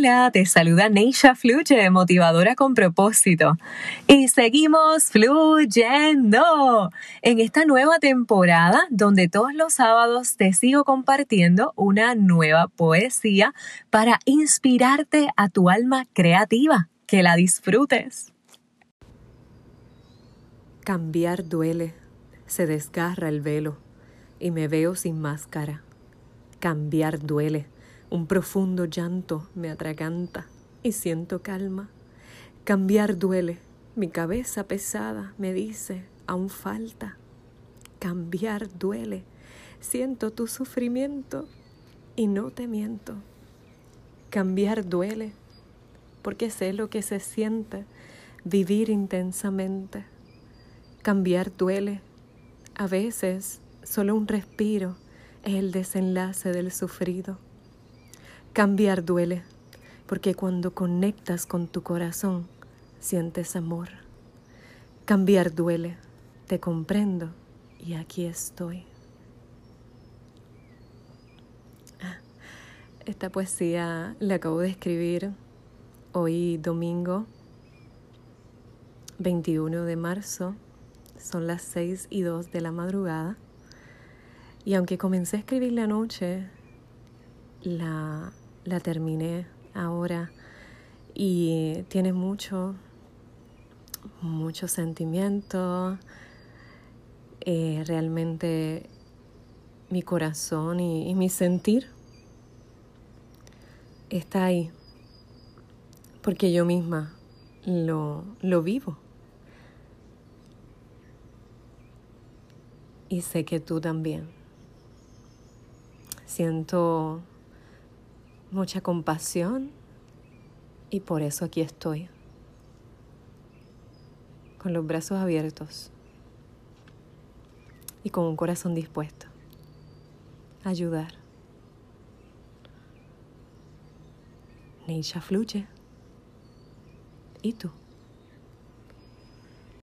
Hola, te saluda Neisha Fluye, motivadora con propósito. Y seguimos fluyendo en esta nueva temporada donde todos los sábados te sigo compartiendo una nueva poesía para inspirarte a tu alma creativa. Que la disfrutes. Cambiar duele, se desgarra el velo y me veo sin máscara. Cambiar duele un profundo llanto me atraganta y siento calma. Cambiar duele, mi cabeza pesada me dice, aún falta. Cambiar duele, siento tu sufrimiento y no te miento. Cambiar duele, porque sé lo que se siente vivir intensamente. Cambiar duele, a veces solo un respiro es el desenlace del sufrido. Cambiar duele, porque cuando conectas con tu corazón, sientes amor. Cambiar duele, te comprendo y aquí estoy. Ah, esta poesía la acabo de escribir hoy domingo 21 de marzo, son las 6 y 2 de la madrugada. Y aunque comencé a escribir la noche, la la terminé ahora y tiene mucho, mucho sentimiento. Eh, realmente mi corazón y, mi sentir está ahí, porque yo misma lo, lo vivo. Y sé que tú también. Siento mucha compasión y por eso aquí estoy, con los brazos abiertos y con un corazón dispuesto a ayudar. Neisha fluye. ¿Y tú?